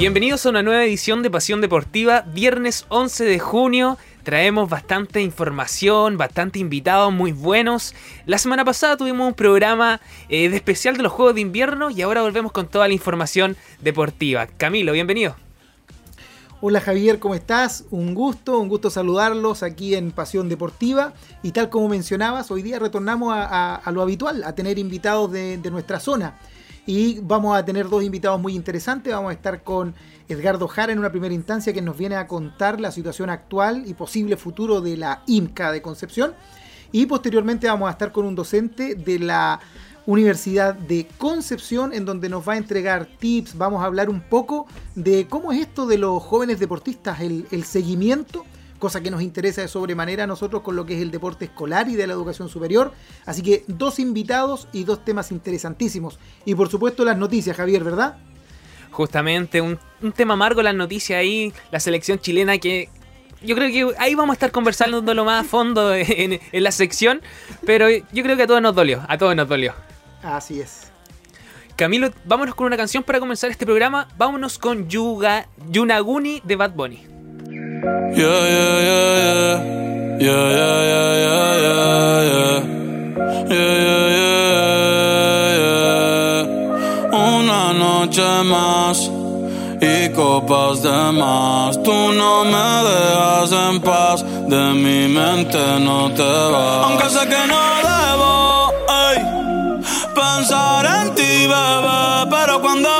Bienvenidos a una nueva edición de Pasión Deportiva, viernes 11 de junio. Traemos bastante información, bastante invitados muy buenos. La semana pasada tuvimos un programa eh, de especial de los Juegos de Invierno y ahora volvemos con toda la información deportiva. Camilo, bienvenido. Hola Javier, ¿cómo estás? Un gusto, un gusto saludarlos aquí en Pasión Deportiva. Y tal como mencionabas, hoy día retornamos a, lo habitual, a tener invitados de nuestra zona. Y vamos a tener dos invitados muy interesantes. Vamos a estar con Edgardo Jara en una primera instancia que nos viene a contar la situación actual y posible futuro de la IMCA de Concepción. Y posteriormente vamos a estar con un docente de la Universidad de Concepción en donde nos va a entregar tips, vamos a hablar un poco de cómo es esto de los jóvenes deportistas, el, el seguimiento cosa que nos interesa de sobremanera a nosotros con lo que es el deporte escolar y de la educación superior. Así que dos invitados y dos temas interesantísimos. Y por supuesto las noticias, Javier, ¿verdad? Justamente, un, tema amargo las noticias ahí, la selección chilena que yo creo que ahí vamos a estar conversando lo más a fondo en, la sección, pero yo creo que a todos nos dolió, a todos nos dolió. Así es. Camilo, vámonos con una canción para comenzar este programa. Vámonos con Yuga, Yunaguni de Bad Bunny. Yeah, yeah, yeah, yeah. Yeah, yeah, yeah, yeah, yeah, yeah. Yeah, yeah. Una noche más y copas de más. Tú no me dejas en paz, de mi mente no te vas. Aunque sé que no debo ey, pensar en ti, bebé, pero cuando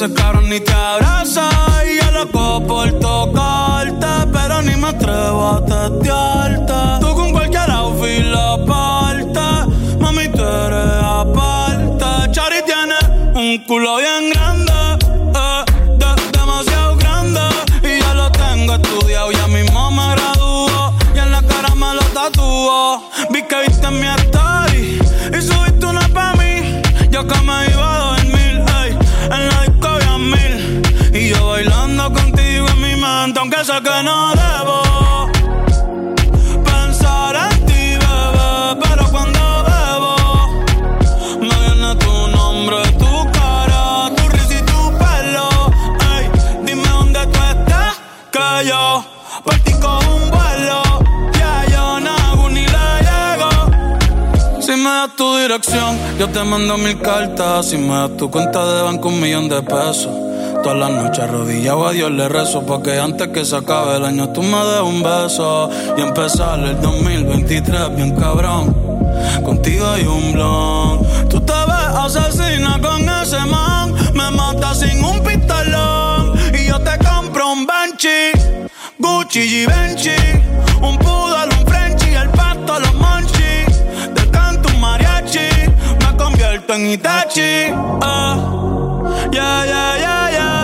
ese cabrón ni te abraza. Y yo loco por tocarte, pero ni me atrevo a testearte. Tú con cualquier outfit la parte, mami, tú eres aparte. Chari tiene un culo bien grande, que no debo. Pensar en ti, bebé, pero cuando bebo, me viene tu nombre, tu cara, tu risa y tu pelo. Ey, dime dónde tú estás, que yo partí con un vuelo. Si me das tu dirección, yo te mando mil cartas. Si me das tu cuenta de banco, un millón de pesos. Todas las noches arrodillado. A Dios le rezo Porque antes que se acabe el año tú me des un beso. Y empezar el 2023 bien cabrón. Contigo hay un blon. Tú te ves asesina con ese man. Me matas sin un pistolón. Y yo te compro un Banshee Gucci y Benchi Un poodle, un Frenchy El pato, los monchi me convierto en Itachi. Ah, ya, ya, ya, ya.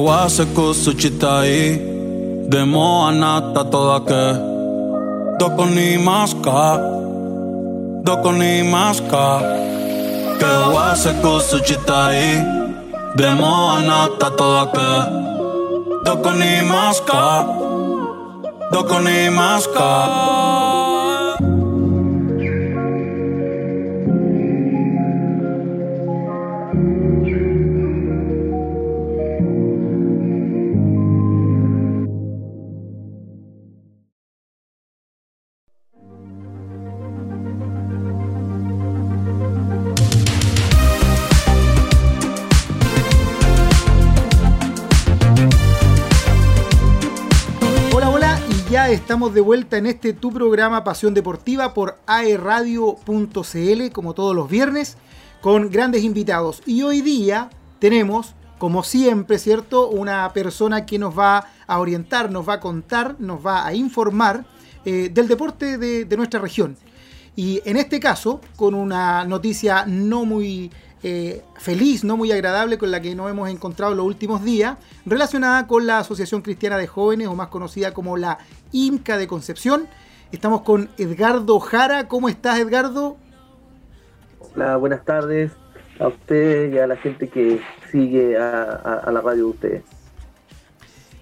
Que wase kusuchitai. Demo anata toda que. Doko ni maska. Doko ni maska. Que wase kusuchitai. Demo anata toda que. Doko ni maska Doko ni maska estamos de vuelta en este tu programa Pasión Deportiva por aeradio.cl, como todos los viernes, con grandes invitados. Y hoy día tenemos, como siempre, ¿cierto? Una persona que nos va a orientar, nos va a contar, nos va a informar eh, del deporte de, de nuestra región. Y en este caso, con una noticia no muy eh, feliz, no muy agradable con la que nos hemos encontrado los últimos días, relacionada con la Asociación Cristiana de Jóvenes, o más conocida como la INCA de Concepción. Estamos con Edgardo Jara. ¿Cómo estás, Edgardo? Hola, buenas tardes a ustedes y a la gente que sigue a, la radio de ustedes.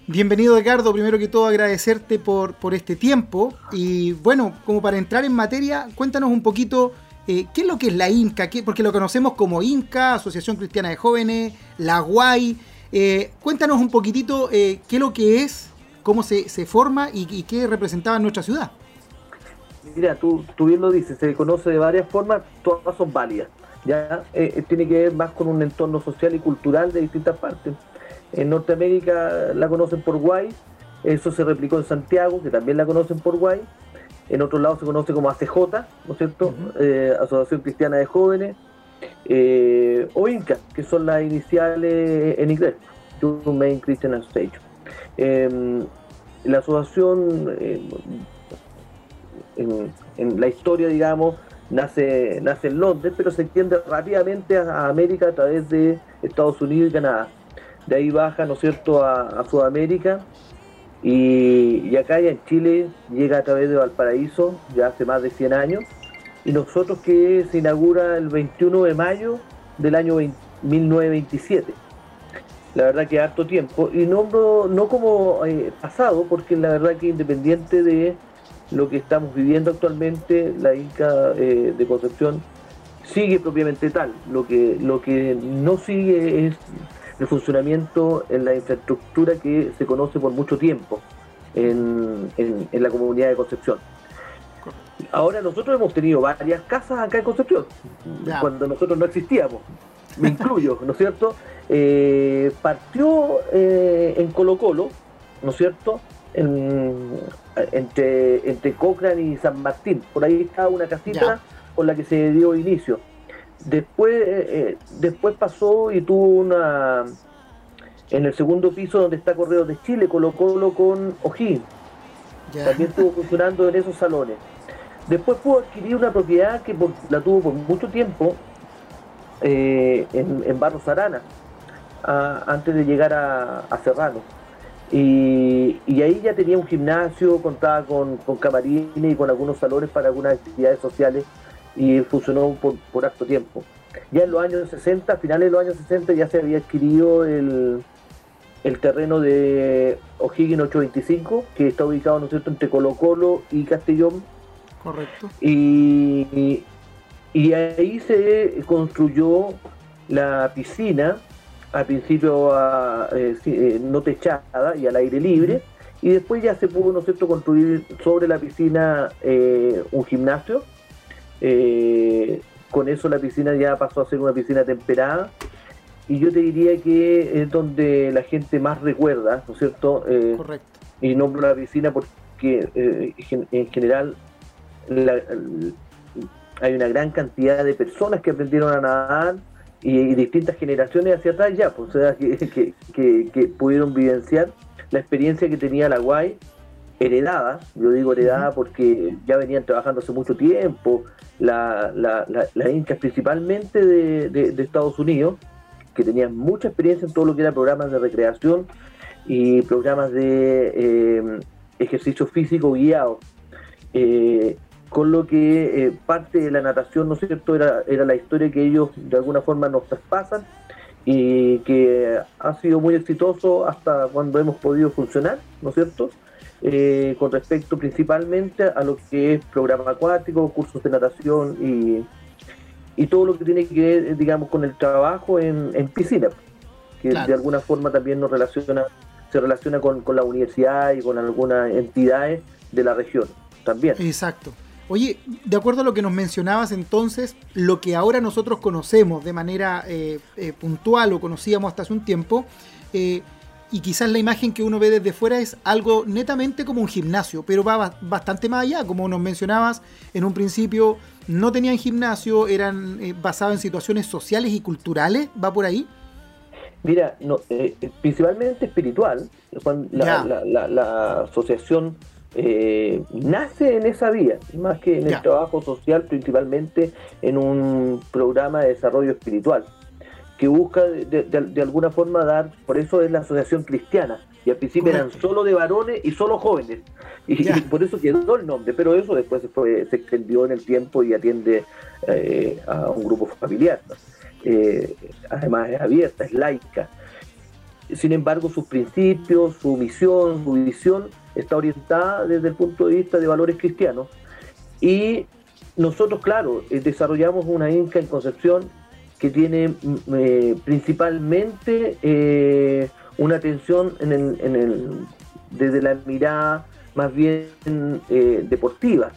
Bienvenido Edgardo, primero que todo agradecerte por, por este tiempo y bueno, como para entrar en materia, cuéntanos un poquito eh, ¿Qué es lo que es la INCA? Porque lo conocemos como INCA, Asociación Cristiana de Jóvenes, la GUAI. Eh, cuéntanos un poquitito eh, qué es lo que es, cómo se, forma y, qué representaba en nuestra ciudad. Mira, tú, tú bien lo dices, se conoce de varias formas, todas son válidas. Ya tiene que ver más con un entorno social y cultural de distintas partes. En Norteamérica la conocen por GUAI, eso se replicó en Santiago, que también la conocen por GUAI en otros lados se conoce como ACJ, ¿no es cierto? Eh, Asociación Cristiana de Jóvenes, eh, o INCA, que son las iniciales en inglés, Youth Main Christian Association. Em, la asociación, em, en, la historia, digamos, nace, nace en Londres, pero se extiende rápidamente a, América a través de Estados Unidos y Canadá. De ahí baja, ¿no es cierto?, a Sudamérica y, acá ya en Chile llega a través de Valparaíso ya hace más de 100 años. Y nosotros que se inaugura el 21 de mayo del año 1927. La verdad que harto tiempo. Y no, no como eh, pasado, porque la verdad que independiente de lo que estamos viviendo actualmente, la Inca eh, de Concepción sigue propiamente tal. Lo que, lo que no sigue es el funcionamiento en la infraestructura que se conoce por mucho tiempo en, la comunidad de Concepción. Ahora nosotros hemos tenido varias casas acá en Concepción, cuando nosotros no existíamos, me incluyo, ¿no es cierto? Eh, partió eh, en Colo Colo, ¿no es cierto? entre, entre Cochrane y San Martín, por ahí está una casita con la que se dio inicio. Después, eh, después pasó y tuvo una. En el segundo piso donde está Correos de Chile, Colo Colo con O'Higgins. También estuvo funcionando en esos salones. Después pudo adquirir una propiedad que la tuvo por mucho tiempo eh, en, Barros Arana, antes de llegar a, Serrano. Y, ahí ya tenía un gimnasio, contaba con, con camarines y con algunos salones para algunas actividades sociales y funcionó por, por harto tiempo. Ya en los años 60, finales de los años 60, ya se había adquirido el, el terreno de O'Higgins 825, que está ubicado ¿no es cierto? entre Colo Colo y Castellón. Correcto. Y, y, ahí se construyó la piscina, al principio eh, eh, no techada y al aire libre, y después ya se pudo ¿no es cierto? construir sobre la piscina eh, un gimnasio eh, con eso la piscina ya pasó a ser una piscina temperada y yo te diría que es donde la gente más recuerda, ¿no es cierto? Eh, Correcto. Y nombro la piscina porque eh, en general hay una gran cantidad de personas que aprendieron a nadar y, distintas generaciones hacia atrás ya, pues, o sea, que, que, pudieron vivenciar la experiencia que tenía la Guay heredada, yo digo heredada porque ya venían trabajando hace mucho tiempo, la, la, las incas principalmente de, Estados Unidos, que tenían mucha experiencia en todo lo que era programas de recreación y programas de eh, ejercicio físico guiado. Eh, con lo que eh, parte de la natación, ¿no es cierto?, era, era la historia que ellos de alguna forma nos traspasan y que ha sido muy exitoso hasta cuando hemos podido funcionar, ¿no es cierto?, eh, con respecto principalmente a lo que es programa acuático, cursos de natación y, y todo lo que tiene que ver, digamos, con el trabajo en, piscina, que de alguna forma también nos relaciona, se relaciona con, la universidad y con algunas entidades de la región también. Exacto. Oye, de acuerdo a lo que nos mencionabas entonces, lo que ahora nosotros conocemos de manera eh, eh, puntual o conocíamos hasta hace un tiempo, y quizás la imagen que uno ve desde fuera es algo netamente como un gimnasio, pero va bastante más allá, como nos mencionabas en un principio, no tenían gimnasio, eran eh, basados en situaciones sociales y culturales, ¿va por ahí? Mira, no, eh, principalmente espiritual, la, asociación eh, nace en esa vía, más que en el trabajo social, principalmente en un programa de desarrollo espiritual que busca de, alguna forma dar, por eso es la asociación cristiana, y al principio eran solo de varones y solo jóvenes, y, por eso quedó el nombre, pero eso después se, fue, se extendió en el tiempo y atiende eh, a un grupo familiar. Eh, además es abierta, es laica. Sin embargo, sus principios, su misión, su visión está orientada desde el punto de vista de valores cristianos. Y nosotros, claro, eh, desarrollamos una INCA en Concepción que tiene mm, eh, principalmente eh, una atención en el, desde la mirada más bien eh, deportiva,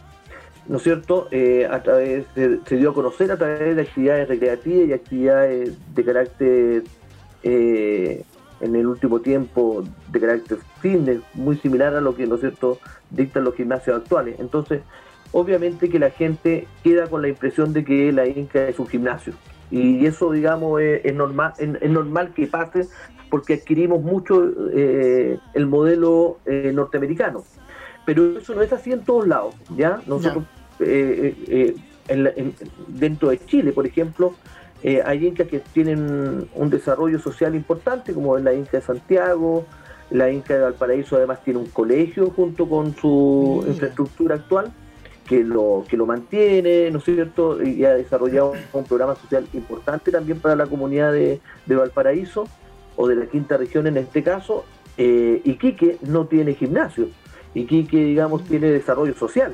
¿no es cierto? a través se dio a conocer a través de actividades recreativas y actividades de carácter en el último tiempo de carácter fitness, muy similar a lo que, ¿no es cierto?, dictan los gimnasios actuales. Entonces, obviamente que la gente queda con la impresión de que la Inca es un gimnasio y eso digamos es, normal es, normal que pase porque adquirimos mucho eh, el modelo eh, norteamericano. Pero eso no es así en todos lados ya nosotros eh, dentro de Chile por ejemplo hay incas que tienen un desarrollo social importante como es la Inca de Santiago la Inca de Valparaíso además tiene un colegio junto con su infraestructura actual que lo, que lo mantiene, ¿no es cierto? Y ha desarrollado un programa social importante también para la comunidad de, Valparaíso o de la quinta región en este caso. Eh, Iquique no tiene gimnasio. Iquique, digamos, tiene desarrollo social.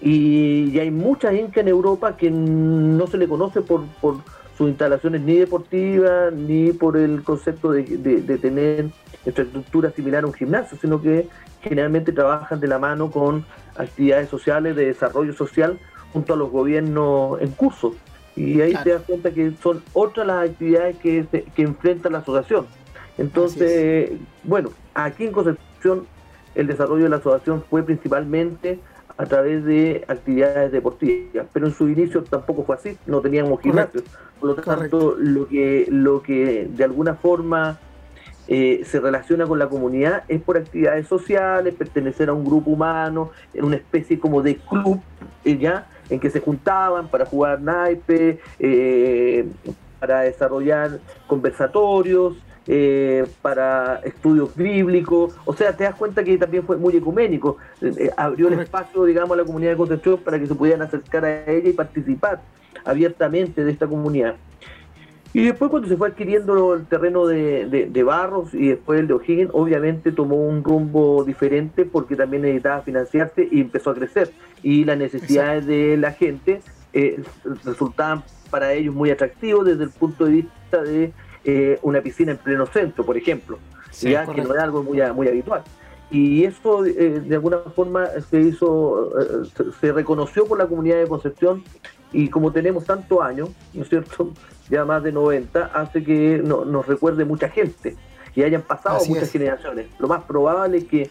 Y, hay mucha gente en Europa que no se le conoce por, por sus instalaciones ni deportivas, ni por el concepto de, de tener infraestructura similar a un gimnasio, sino que generalmente trabajan de la mano con actividades sociales de desarrollo social junto a los gobiernos en curso. Y ahí te das cuenta que son otras las actividades que, que enfrenta la asociación. Entonces, bueno, aquí en Concepción el desarrollo de la asociación fue principalmente a través de actividades deportivas, pero en su inicio tampoco fue así, no teníamos gimnasios. Por lo tanto, lo que, lo que de alguna forma eh, se relaciona con la comunidad es por actividades sociales, pertenecer a un grupo humano, en una especie como de club, eh, ¿ya? En que se juntaban para jugar naipe, eh, para desarrollar conversatorios, para estudios bíblicos, o sea, te das cuenta que también fue muy ecuménico, abrió el espacio, digamos, a la comunidad de Concepción para que se pudieran acercar a ella y participar abiertamente de esta comunidad. Y después cuando se fue adquiriendo el terreno de, Barros y después el de O'Higgins, obviamente tomó un rumbo diferente porque también necesitaba financiarse y empezó a crecer. Y las necesidades de la gente eh, resultaban para ellos muy atractivos desde el punto de vista de eh, una piscina en pleno centro, por ejemplo, ya que no era algo muy, muy habitual. Y eso eh, de alguna forma se hizo, se reconoció por la comunidad de Concepción y como tenemos tantos años, ¿no es cierto? Ya más de 90, hace que nos recuerde mucha gente y hayan pasado muchas generaciones. Lo más probable es que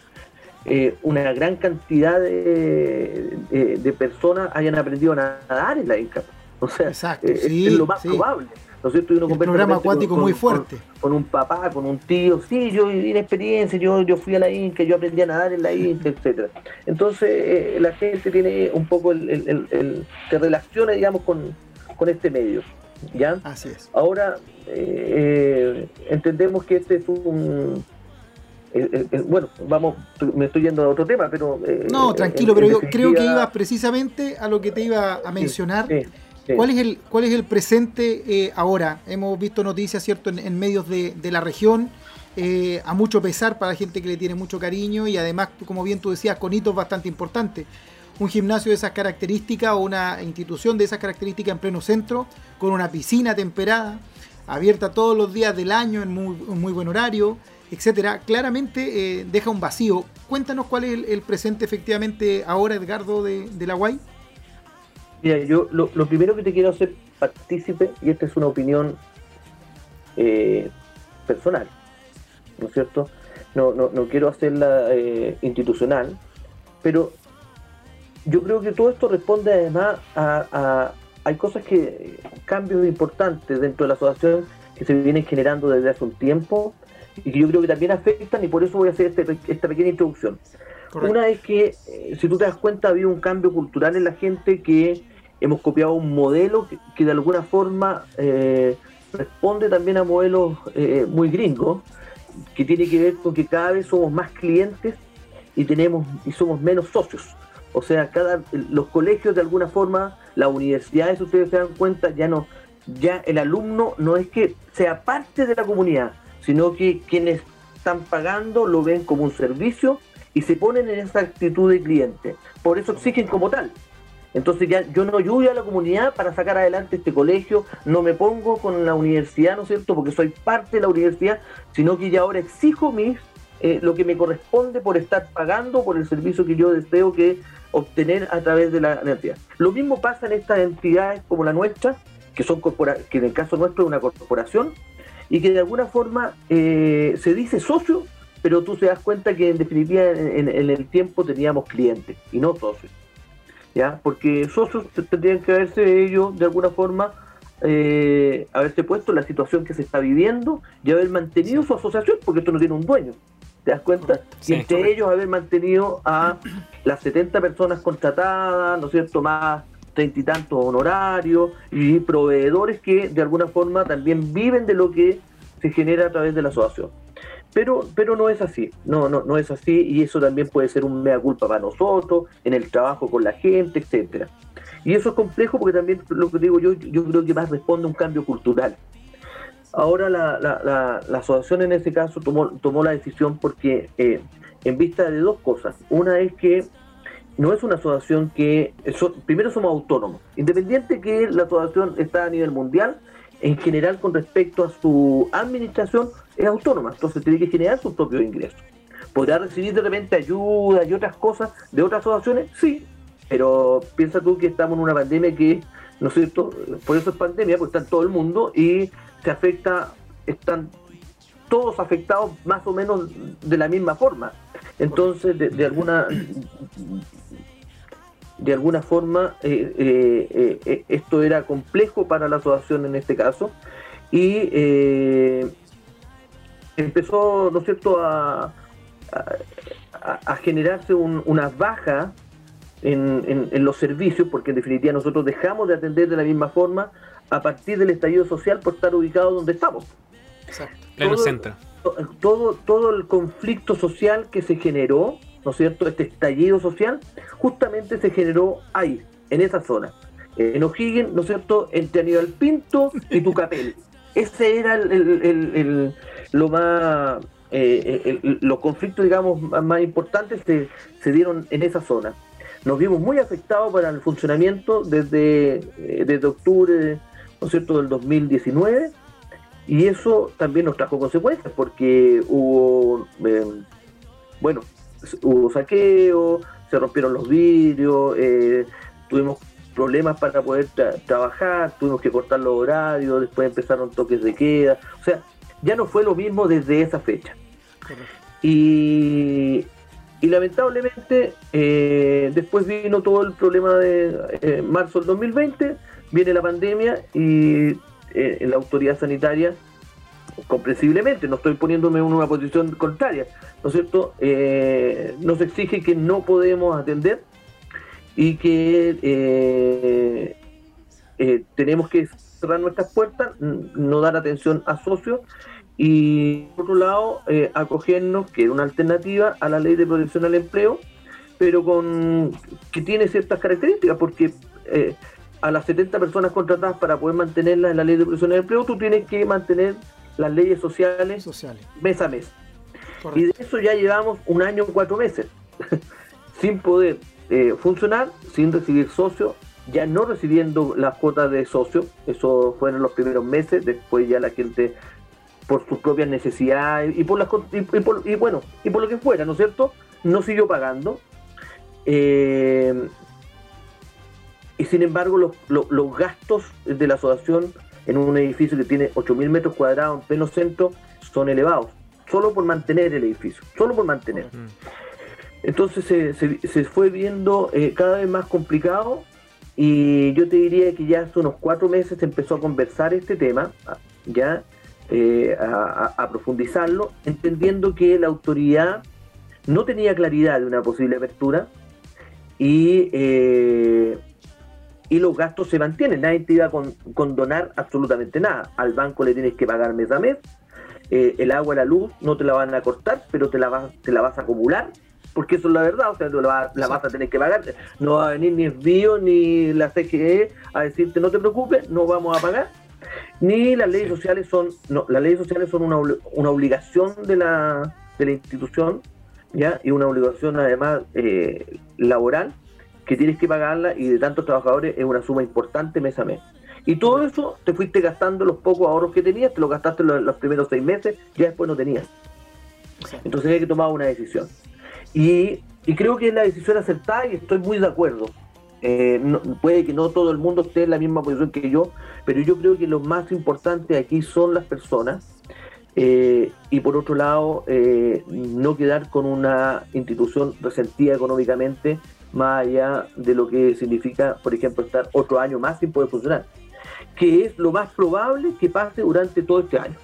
eh, una gran cantidad de, personas hayan aprendido a nadar en la Inca. O sea, eh, es, lo más probable. ¿no es cierto? un programa acuático muy fuerte. Con, un papá, con un tío, sí, yo la experiencia, yo, yo fui a la Inca, yo aprendí a nadar en la Inca, etcétera. Entonces eh, la gente tiene un poco el, el, se relaciona, digamos, con, este medio. ¿Ya? Así es. Ahora eh, entendemos que este es un bueno, vamos, me estoy yendo a otro tema, pero... no, tranquilo, pero yo creo que ibas precisamente a lo que te iba a mencionar, ¿Cuál, es el, ¿Cuál es el presente eh, ahora? Hemos visto noticias, ¿cierto?, en, medios de, la región, eh, a mucho pesar para la gente que le tiene mucho cariño y además, como bien tú decías, con hitos bastante importantes. Un gimnasio de esas características o una institución de esas características en pleno centro, con una piscina temperada, abierta todos los días del año en muy, buen horario, etcétera, claramente eh, deja un vacío. Cuéntanos cuál es el, presente efectivamente ahora, Edgardo, de, de la Guay. Mira, yo lo, primero que te quiero hacer partícipe, y esta es una opinión eh, personal, ¿no es cierto? No, no, no quiero hacerla eh, institucional, pero yo creo que todo esto responde además a, hay cosas que, cambios importantes dentro de la asociación que se vienen generando desde hace un tiempo y que yo creo que también afectan y por eso voy a hacer este, esta pequeña introducción. Una es que, eh, si tú te das cuenta, había un cambio cultural en la gente que hemos copiado un modelo que, de alguna forma eh, responde también a modelos eh, muy gringos, que tiene que ver con que cada vez somos más clientes y tenemos y somos menos socios. O sea, los colegios de alguna forma, las universidades, ustedes se dan cuenta, ya no, ya el alumno no es que sea parte de la comunidad, sino que quienes están pagando lo ven como un servicio y se ponen en esa actitud de cliente. Por eso exigen como tal. Entonces ya yo no ayudo a la comunidad para sacar adelante este colegio, no me pongo con la universidad, ¿no es cierto? Porque soy parte de la universidad, sino que ya ahora exijo mis, eh, lo que me corresponde por estar pagando por el servicio que yo deseo que obtener a través de la entidad. Lo mismo pasa en estas entidades como la nuestra, que son que en el caso nuestro es una corporación, y que de alguna forma eh, se dice socio, pero tú te das cuenta que en definitiva en, el tiempo teníamos clientes y no socios. ¿Ya? Porque socios tendrían que haberse ellos de alguna forma eh, haberse puesto en la situación que se está viviendo y haber mantenido su asociación, porque esto no tiene un dueño. ¿Te das cuenta? y entre ellos haber mantenido a las 70 personas contratadas, ¿no es cierto? Más treinta y tantos honorarios y proveedores que de alguna forma también viven de lo que se genera a través de la asociación. Pero, pero no es así, no, no, no es así y eso también puede ser un mea culpa para nosotros, en el trabajo con la gente, etcétera. Y eso es complejo porque también lo que digo yo, yo creo que más responde a un cambio cultural. Ahora la, la, la, asociación en ese caso tomó, tomó la decisión porque eh, en vista de dos cosas. Una es que no es una asociación que, primero somos autónomos, independiente que la asociación está a nivel mundial, en general con respecto a su administración es autónoma, entonces tiene que generar sus propios ingresos. ¿Podrá recibir de repente ayuda y otras cosas de otras asociaciones? Sí, pero piensa tú que estamos en una pandemia que, ¿no es cierto? Por eso es pandemia, porque está en todo el mundo y se afecta, están todos afectados más o menos de la misma forma. Entonces, de, alguna de alguna forma eh, eh, eh, esto era complejo para la asociación en este caso y empezó, ¿no es cierto?, a, a, generarse una baja en, los servicios, porque en definitiva nosotros dejamos de atender de la misma forma a partir del estallido social por estar ubicados donde estamos. Exacto, pleno centro. Todo, todo el conflicto social que se generó, ¿no es cierto?, este estallido social, justamente se generó ahí, en esa zona. En O'Higgins, ¿no es cierto?, entre Aníbal Pinto y Tucapel. Ese era el, lo más eh, los conflictos digamos más importantes se, se, dieron en esa zona nos vimos muy afectados para el funcionamiento desde, eh, desde octubre ¿no es cierto? del 2019 y eso también nos trajo consecuencias porque hubo eh, bueno hubo saqueo se rompieron los vidrios tuvimos problemas para poder trabajar, tuvimos que cortar los horarios, después empezaron toques de queda, o sea, ya no fue lo mismo desde esa fecha. Y, lamentablemente eh, después vino todo el problema de eh, marzo del 2020, viene la pandemia y eh, la autoridad sanitaria, comprensiblemente, no estoy poniéndome en una posición contraria, ¿no es cierto? nos exige que no podemos atender y que tenemos que cerrar nuestras puertas, no dar atención a socios y por otro lado eh, acogernos, que es una alternativa a la ley de protección al empleo, pero con que tiene ciertas características, porque eh, a las 70 personas contratadas para poder mantenerlas en la ley de protección al empleo, tú tienes que mantener las leyes sociales, mes a mes. Y de eso ya llevamos un año cuatro meses, sin poder eh, funcionar, sin recibir socios, ya no recibiendo las cuotas de socio, eso fueron los primeros meses, después ya la gente por sus propias necesidades y por las y, bueno y por lo que fuera, ¿no es cierto? No siguió pagando. Eh, y sin embargo los, los, gastos de la asociación en un edificio que tiene 8.000 metros cuadrados en pleno centro son elevados, solo por mantener el edificio, solo por mantener. Entonces se, se, fue viendo eh, cada vez más complicado y yo te diría que ya hace unos cuatro meses se empezó a conversar este tema, ya eh, a, profundizarlo, entendiendo que la autoridad no tenía claridad de una posible apertura y, eh, y los gastos se mantienen. Nadie te iba a condonar absolutamente nada. Al banco le tienes que pagar mes a mes. el agua la luz no te la van a cortar, pero te la, vas, te la vas a acumular porque eso es la verdad, o sea, la, la vas a tener que pagar, no va a venir ni el BIO ni la CGE a decirte no te preocupes, no vamos a pagar, ni las leyes sociales son, no, las leyes sociales son una, una obligación de la, de la institución, ¿ya? Y una obligación además eh, laboral que tienes que pagarla y de tantos trabajadores es una suma importante mes a mes. Y todo eso te fuiste gastando los pocos ahorros que tenías, te lo gastaste los, los primeros seis meses, ya después no tenías. Entonces hay que tomar una decisión. Y, creo que es la decisión acertada y estoy muy de acuerdo. Eh, puede que no todo el mundo esté en la misma posición que yo, pero yo creo que lo más importante aquí son las personas eh, y por otro lado eh, no quedar con una institución resentida económicamente más allá de lo que significa, por ejemplo, estar otro año más sin poder funcionar, que es lo más probable que pase durante todo este año,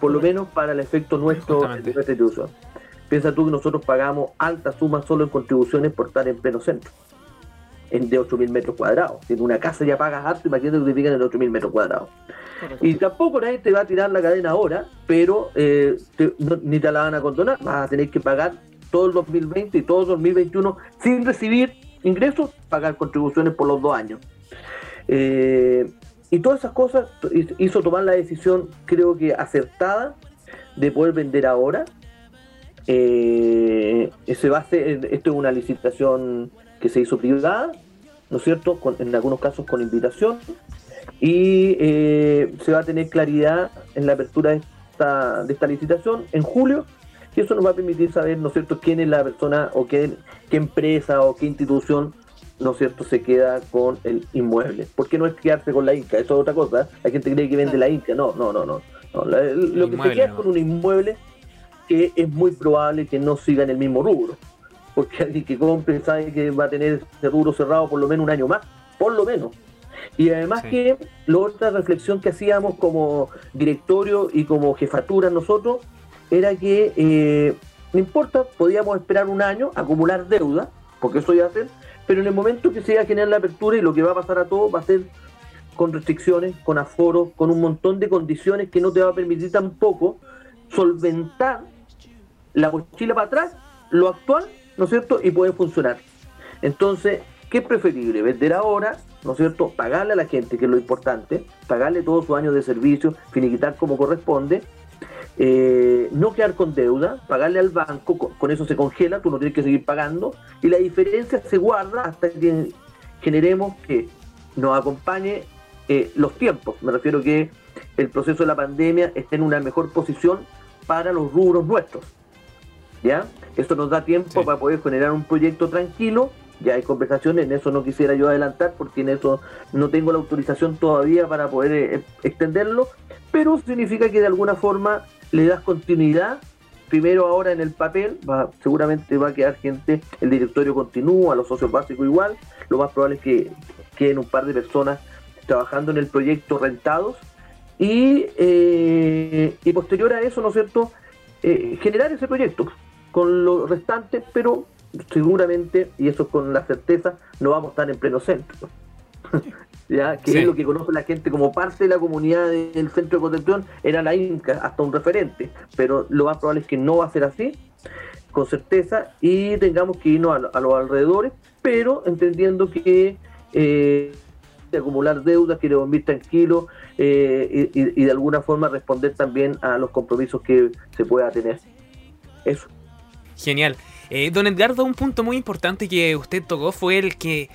por lo menos para el efecto nuestro de nuestra institución. Piensa tú que nosotros pagamos altas sumas solo en contribuciones por estar en pleno centro, en de 8.000 metros cuadrados. Si en una casa ya pagas alto, imagínate que te en 8.000 metros cuadrados. Y tampoco nadie te va a tirar la cadena ahora, pero eh, ni te la van a condonar. Vas a tener que pagar todo el 2020 y todo el 2021 sin recibir ingresos, pagar contribuciones por los dos años. Eh, y todas esas cosas hizo tomar la decisión, creo que acertada, de poder vender ahora eh, se hacer, esto es una licitación que se hizo privada, ¿no es cierto? en algunos casos con invitación, y eh, se va a tener claridad en la apertura de esta, de esta licitación en julio, y eso nos va a permitir saber, ¿no es cierto?, quién es la persona o qué, qué empresa o qué institución ¿no es cierto?, se queda con el inmueble. Porque no es quedarse con la Inca, eso es otra cosa. Hay gente cree que vende la Inca. No, no, no, no. lo que se queda es con un inmueble que es muy probable que no siga en el mismo rubro. Porque alguien que compre sabe que va a tener ese rubro cerrado por lo menos un año más, por lo menos. Y además que la otra reflexión que hacíamos como directorio y como jefatura nosotros era que eh, no importa, podíamos esperar un año, acumular deuda, porque eso iba a hacer, pero en el momento que se iba a generar la apertura y lo que va a pasar a todos va a ser con restricciones, con aforo, con un montón de condiciones que no te va a permitir tampoco solventar la mochila para atrás, lo actual, ¿no es cierto? Y puede funcionar. Entonces, ¿qué es preferible? Vender ahora, ¿no es cierto? Pagarle a la gente, que es lo importante, pagarle todos sus años de servicio, finiquitar como corresponde, eh, no quedar con deuda, pagarle al banco, con, eso se congela, tú no tienes que seguir pagando, y la diferencia se guarda hasta que generemos que nos acompañe eh, los tiempos. Me refiero que el proceso de la pandemia esté en una mejor posición para los rubros nuestros. ¿ya? Esto nos da tiempo para poder generar un proyecto tranquilo. Ya hay conversaciones, en eso no quisiera yo adelantar porque en eso no tengo la autorización todavía para poder eh, extenderlo, pero significa que de alguna forma le das continuidad. Primero ahora en el papel, va, seguramente va a quedar gente, el directorio continúa, los socios básicos igual, lo más probable es que queden un par de personas trabajando en el proyecto rentados y, eh, y posterior a eso, ¿no es cierto?, eh, generar ese proyecto con lo restante, pero seguramente, y eso con la certeza, no vamos a estar en pleno centro. ¿Ya? que es lo que conoce la gente como parte de la comunidad del centro de contención, era la Inca, hasta un referente, pero lo más probable es que no va a ser así, con certeza, y tengamos que irnos a, los alrededores, pero entendiendo que eh, acumular deudas, quiere dormir tranquilo eh, y, y de alguna forma responder también a los compromisos que se pueda tener. Eso. Genial. Eh, don Edgardo, un punto muy importante que usted tocó fue el que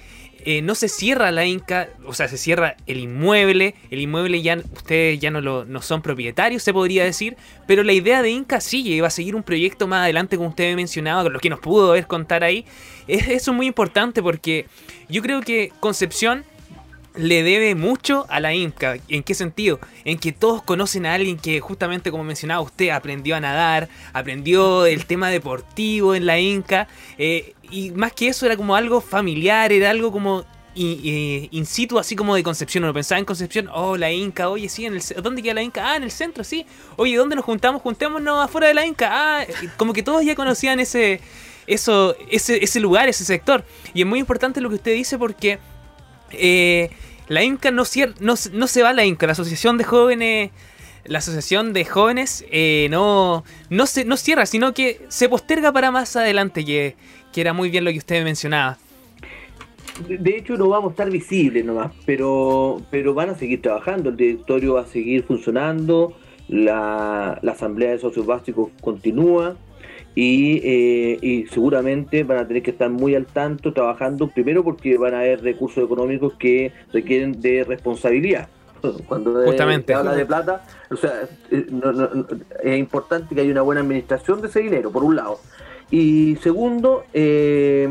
eh, no se cierra la Inca, o sea, se cierra el inmueble, el inmueble ya ustedes ya no, lo, no son propietarios, se podría decir, pero la idea de Inca sigue y va a seguir un proyecto más adelante, como usted mencionaba, con lo que nos pudo ver contar ahí. Es, eso es muy importante porque yo creo que Concepción le debe mucho a la Inca. ¿En qué sentido? En que todos conocen a alguien que justamente como mencionaba usted, aprendió a nadar, aprendió el tema deportivo en la Inca. Eh, y más que eso era como algo familiar, era algo como in, situ, así como de Concepción. Uno pensaba en Concepción, oh, la Inca, oye, sí, en el, ¿dónde queda la Inca? Ah, en el centro, sí. Oye, ¿dónde nos juntamos? Juntémonos afuera de la Inca. Ah, como que todos ya conocían ese, eso, ese, ese lugar, ese sector. Y es muy importante lo que usted dice porque eh, la Inca no, no, no se va a la Inca, la Asociación de Jóvenes la asociación de jóvenes eh, no, no, se, no cierra, sino que se posterga para más adelante, que, que, era muy bien lo que usted mencionaba. De hecho, no vamos a estar visibles nomás, pero, pero van a seguir trabajando, el directorio va a seguir funcionando, la, la asamblea de socios básicos continúa, eh, y, seguramente van a tener que estar muy al tanto trabajando, primero porque van a haber recursos económicos que requieren de responsabilidad. Cuando se habla de plata, o sea, eh, es importante que haya una buena administración de ese dinero, por un lado. Y segundo, eh,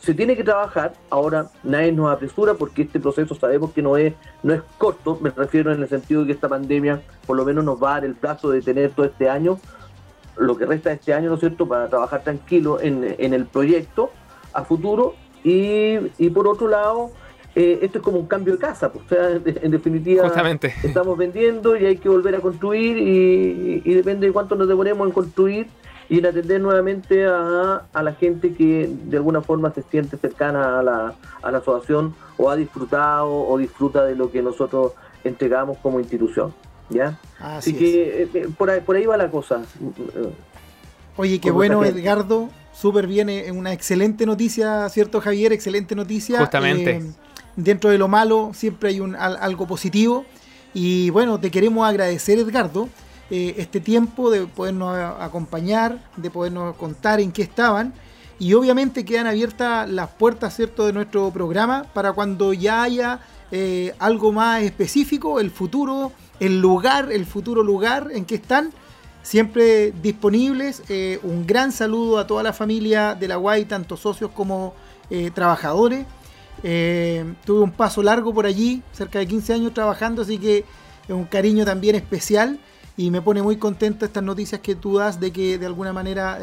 se tiene que trabajar, ahora nadie nos apresura porque este proceso sabemos que no es, no es corto, me refiero en el sentido de que esta pandemia por lo menos nos va a dar el plazo de tener todo este año lo que resta de este año, ¿no es cierto?, para trabajar tranquilo en, en el proyecto a futuro y, y por otro lado, eh, esto es como un cambio de casa, pues, o sea, en definitiva estamos vendiendo y hay que volver a construir y, y, depende de cuánto nos demoremos en construir y en atender nuevamente a, a, la gente que de alguna forma se siente cercana a la, a la asociación o ha disfrutado o disfruta de lo que nosotros entregamos como institución. ¿Ya? Así, que eh, eh, por, ahí, por ahí va la cosa. Oye, qué bueno, Edgardo. Súper bien, eh, una excelente noticia, ¿cierto, Javier? Excelente noticia. Justamente. dentro de lo malo siempre hay un, algo positivo. Y bueno, te queremos agradecer, Edgardo, este tiempo de podernos acompañar, de podernos contar en qué estaban. Y obviamente quedan abiertas las puertas, ¿cierto?, de nuestro programa para cuando ya haya algo más específico, el futuro el lugar, el futuro lugar en que están, siempre disponibles. Eh, un gran saludo a toda la familia de la UAI, tanto socios como eh, trabajadores. Eh, tuve un paso largo por allí, cerca de 15 años trabajando, así que es un cariño también especial y me pone muy contento estas noticias que tú das de que de alguna manera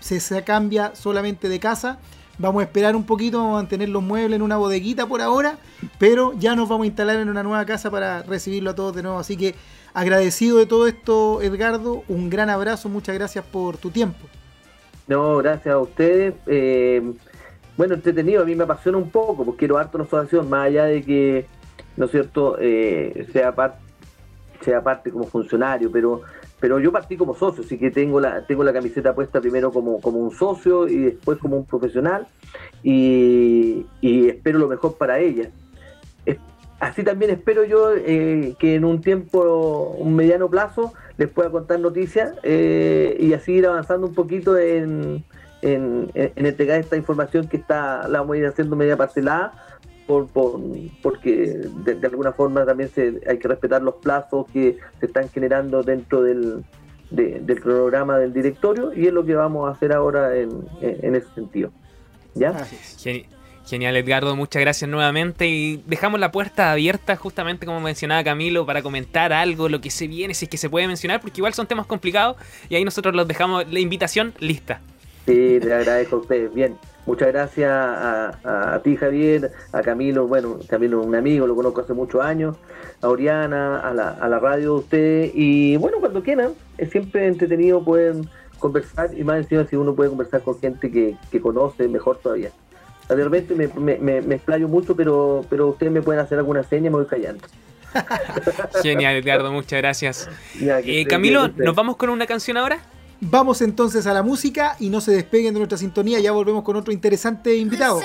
se, se, cambia solamente de casa. Vamos a esperar un poquito, vamos a mantener los muebles en una bodeguita por ahora, pero ya nos vamos a instalar en una nueva casa para recibirlo a todos de nuevo. Así que agradecido de todo esto, Edgardo, un gran abrazo, muchas gracias por tu tiempo. No, gracias a ustedes. Eh, bueno, entretenido, a mí me apasiona un poco, porque quiero harto una asociación, más allá de que, ¿no es cierto?, eh, sea, parte sea parte como funcionario, pero pero yo partí como socio, así que tengo la, tengo la camiseta puesta primero como, como un socio y después como un profesional y, espero lo mejor para ella. Así también espero yo eh, que en un tiempo, un mediano plazo, les pueda contar noticias eh, y así ir avanzando un poquito en, en, en, entregar esta información que está la vamos a ir haciendo media parcelada por, porque de, alguna forma también se, hay que respetar los plazos que se están generando dentro del, del cronograma del directorio y es lo que vamos a hacer ahora en, en ese sentido. ¿Ya? Genial, Edgardo, muchas gracias nuevamente y dejamos la puerta abierta justamente como mencionaba Camilo para comentar algo, lo que se viene, si es que se puede mencionar, porque igual son temas complicados y ahí nosotros los dejamos la invitación lista. Sí, le agradezco a ustedes. Bien, Muchas gracias a, ti, Javier, a Camilo, bueno, Camilo es un amigo, lo conozco hace muchos años, a Oriana, a la, a la radio de ustedes, y bueno, cuando quieran, es siempre entretenido poder conversar, y más encima si uno puede conversar con gente que, que conoce, mejor todavía. De repente me, me, me, explayo mucho, pero, pero ustedes me pueden hacer alguna seña, me voy callando. Genial, Edgardo, muchas gracias. Eh, Camilo, ¿nos vamos con una canción ahora? Vamos entonces a la música y no se despeguen de nuestra sintonía, ya volvemos con otro interesante invitado.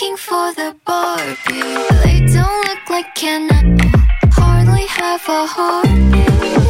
looking for the Barbie. They don't look like Ken hardly have a heartbeat.